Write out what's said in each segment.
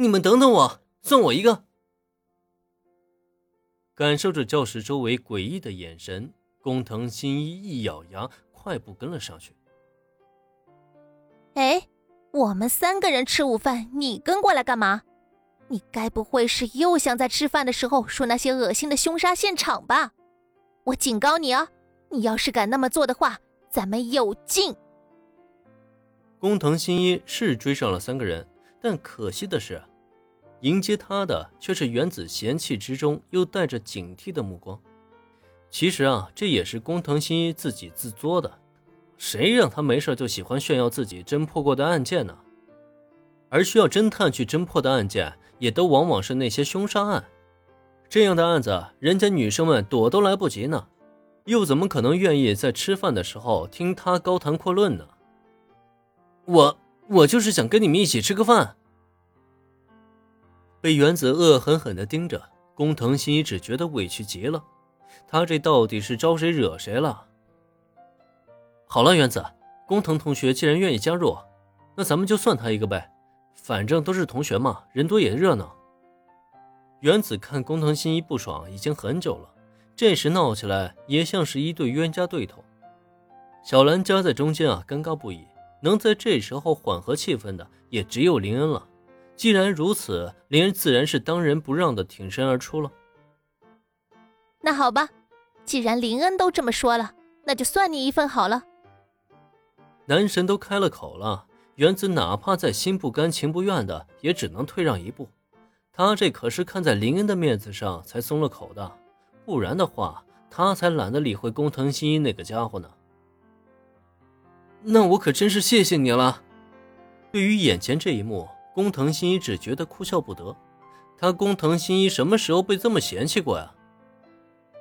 你们等等我，送我一个。感受着教室周围诡异的眼神，工藤新一一咬牙，快步跟了上去。哎，我们三个人吃午饭，你跟过来干嘛？你该不会是又想在吃饭的时候说那些恶心的凶杀现场吧？我警告你啊，你要是敢那么做的话，咱们有劲！工藤新一是追上了三个人，但可惜的是。迎接他的却是原子嫌弃之中又带着警惕的目光。其实啊，这也是工藤新一自己自作的。谁让他没事就喜欢炫耀自己侦破过的案件呢？而需要侦探去侦破的案件，也都往往是那些凶杀案。这样的案子，人家女生们躲都来不及呢，又怎么可能愿意在吃饭的时候听他高谈阔论呢？我我就是想跟你们一起吃个饭。被原子恶狠狠地盯着，工藤新一只觉得委屈极了。他这到底是招谁惹谁了？好了，原子，工藤同学既然愿意加入，那咱们就算他一个呗。反正都是同学嘛，人多也热闹。原子看工藤新一不爽已经很久了，这时闹起来也像是一对冤家对头。小兰夹在中间啊，尴尬不已。能在这时候缓和气氛的，也只有林恩了。既然如此，林恩自然是当仁不让的挺身而出了。那好吧，既然林恩都这么说了，那就算你一份好了。男神都开了口了，原子哪怕再心不甘情不愿的，也只能退让一步。他这可是看在林恩的面子上才松了口的，不然的话，他才懒得理会工藤新一那个家伙呢。那我可真是谢谢你了。对于眼前这一幕。工藤新一只觉得哭笑不得，他工藤新一什么时候被这么嫌弃过呀？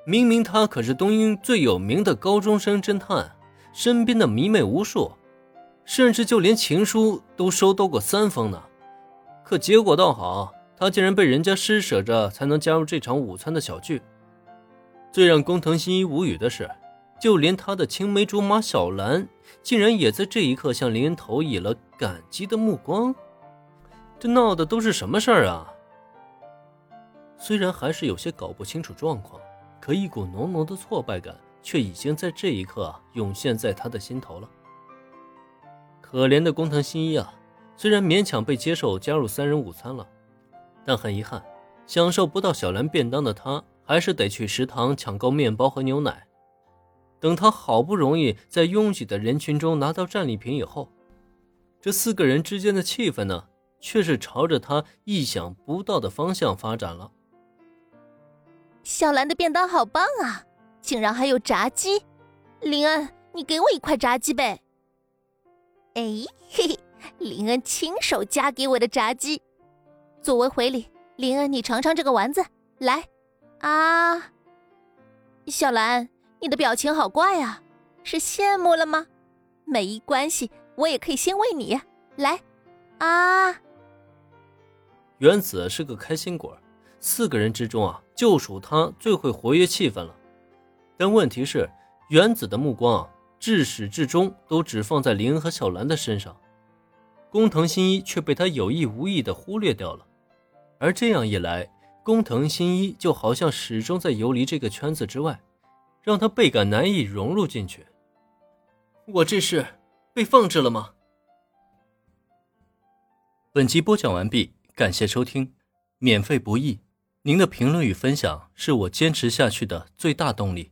明明他可是东英最有名的高中生侦探，身边的迷妹无数，甚至就连情书都收到过三封呢。可结果倒好，他竟然被人家施舍着才能加入这场午餐的小聚。最让工藤新一无语的是，就连他的青梅竹马小兰，竟然也在这一刻向林恩投以了感激的目光。这闹的都是什么事儿啊？虽然还是有些搞不清楚状况，可一股浓浓的挫败感却已经在这一刻涌现在他的心头了。可怜的工藤新一啊，虽然勉强被接受加入三人午餐了，但很遗憾，享受不到小兰便当的他，还是得去食堂抢购面包和牛奶。等他好不容易在拥挤的人群中拿到战利品以后，这四个人之间的气氛呢？却是朝着他意想不到的方向发展了。小兰的便当好棒啊，竟然还有炸鸡！林恩，你给我一块炸鸡呗。哎，嘿嘿，林恩亲手夹给我的炸鸡，作为回礼，林恩你尝尝这个丸子，来啊！小兰，你的表情好怪啊，是羡慕了吗？没关系，我也可以先喂你，来啊！原子是个开心果，四个人之中啊，就属他最会活跃气氛了。但问题是，原子的目光啊，至始至终都只放在林恩和小兰的身上，工藤新一却被他有意无意的忽略掉了。而这样一来，工藤新一就好像始终在游离这个圈子之外，让他倍感难以融入进去。我这是被放置了吗？本集播讲完毕。感谢收听，免费不易，您的评论与分享是我坚持下去的最大动力。